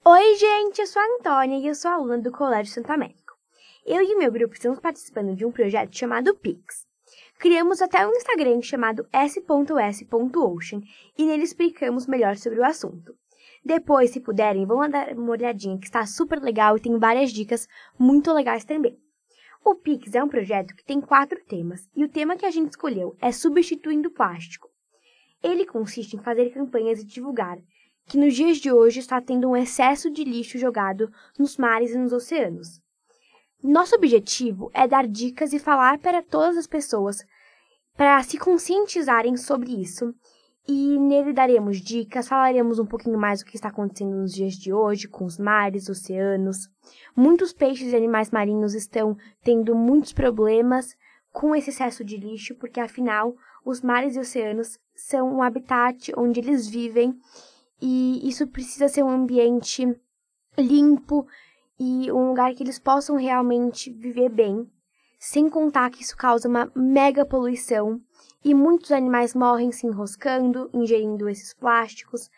Oi, gente, eu sou a Antônia e eu sou aluna do Colégio Santo Américo. Eu e meu grupo estamos participando de um projeto chamado Pix. Criamos até um Instagram chamado s.s.ocean e nele explicamos melhor sobre o assunto. Depois, se puderem, vão dar uma olhadinha que está super legal e tem várias dicas muito legais também. O Pix é um projeto que tem quatro temas e o tema que a gente escolheu é Substituindo Plástico. Ele consiste em fazer campanhas e divulgar que nos dias de hoje está tendo um excesso de lixo jogado nos mares e nos oceanos. Nosso objetivo é dar dicas e falar para todas as pessoas para se conscientizarem sobre isso. E nele daremos dicas, falaremos um pouquinho mais do que está acontecendo nos dias de hoje com os mares, oceanos. Muitos peixes e animais marinhos estão tendo muitos problemas com esse excesso de lixo, porque afinal os mares e oceanos são um habitat onde eles vivem e isso precisa ser um ambiente limpo e um lugar que eles possam realmente viver bem, sem contar que isso causa uma mega poluição e muitos animais morrem se enroscando, ingerindo esses plásticos,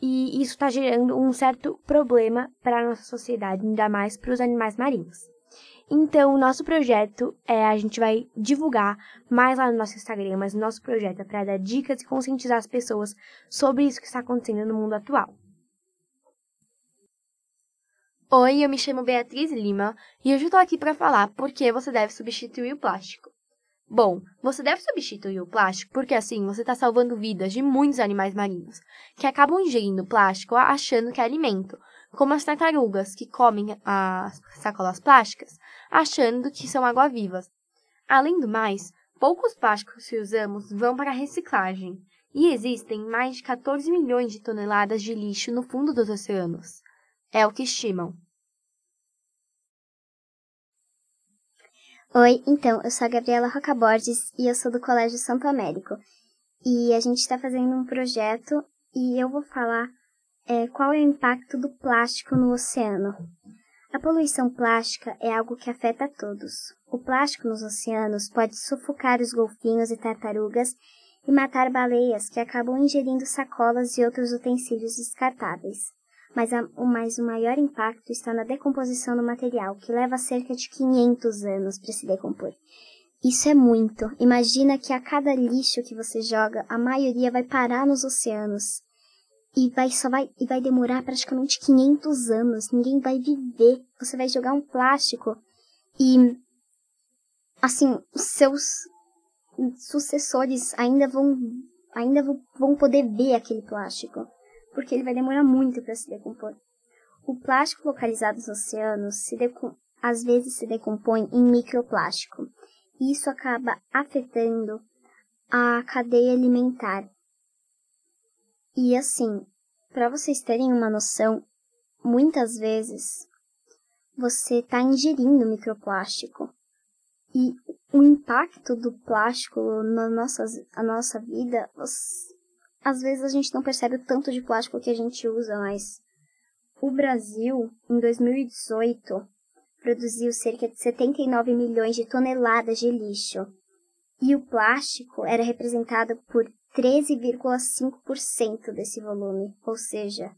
e isso está gerando um certo problema para a nossa sociedade, ainda mais para os animais marinhos. Então, o nosso projeto é a gente vai divulgar mais lá no nosso Instagram, mas o nosso projeto é para dar dicas e conscientizar as pessoas sobre isso que está acontecendo no mundo atual. Oi, eu me chamo Beatriz Lima e hoje eu estou aqui para falar por que você deve substituir o plástico. Bom, você deve substituir o plástico porque assim você está salvando vidas de muitos animais marinhos que acabam ingerindo plástico achando que é alimento, como as tartarugas que comem as sacolas plásticas achando que são água-vivas. Além do mais, poucos plásticos que usamos vão para a reciclagem e existem mais de 14 milhões de toneladas de lixo no fundo dos oceanos. É o que estimam. Oi, então, eu sou a Gabriela Roca Borges e eu sou do Colégio Santo Américo. E a gente está fazendo um projeto e eu vou falar é, qual é o impacto do plástico no oceano. A poluição plástica é algo que afeta a todos. O plástico nos oceanos pode sufocar os golfinhos e tartarugas e matar baleias que acabam ingerindo sacolas e outros utensílios descartáveis. Mas, a, mas o maior impacto está na decomposição do material, que leva cerca de 500 anos para se decompor. Isso é muito. Imagina que a cada lixo que você joga, a maioria vai parar nos oceanos e vai só vai e vai demorar praticamente 500 anos. Ninguém vai viver. Você vai jogar um plástico e assim, seus sucessores ainda vão ainda vão poder ver aquele plástico, porque ele vai demorar muito para se decompor. O plástico localizado nos oceanos se às vezes se decompõe em microplástico. Isso acaba afetando a cadeia alimentar e assim, para vocês terem uma noção, muitas vezes você está ingerindo microplástico. E o impacto do plástico na nossa, a nossa vida, às vezes a gente não percebe o tanto de plástico que a gente usa, mas o Brasil, em 2018, produziu cerca de 79 milhões de toneladas de lixo. E o plástico era representado por 13,5% desse volume, ou seja,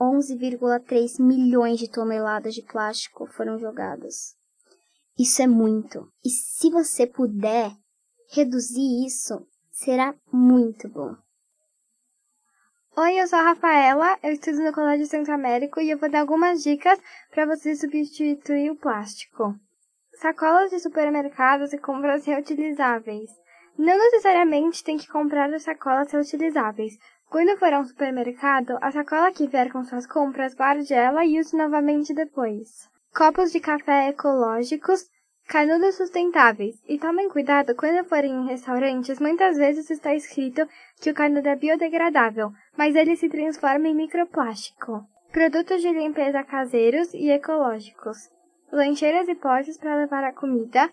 11,3 milhões de toneladas de plástico foram jogadas. Isso é muito. E se você puder reduzir isso, será muito bom. Oi, eu sou a Rafaela, eu estudo no Colégio Centro Américo e eu vou dar algumas dicas para você substituir o plástico. Sacolas de supermercados e compras reutilizáveis. Não necessariamente tem que comprar as sacolas reutilizáveis. Quando for ao supermercado, a sacola que vier com suas compras, guarde ela e use novamente depois. Copos de café ecológicos, canudos sustentáveis. E tomem cuidado quando forem em restaurantes, muitas vezes está escrito que o canudo é biodegradável, mas ele se transforma em microplástico. Produtos de limpeza caseiros e ecológicos. Lancheiras e potes para levar a comida,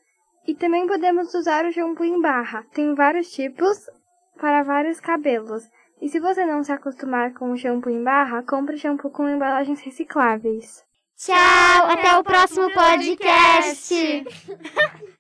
e também podemos usar o shampoo em barra. Tem vários tipos para vários cabelos. E se você não se acostumar com o shampoo em barra, compre shampoo com embalagens recicláveis. Tchau, até o próximo podcast.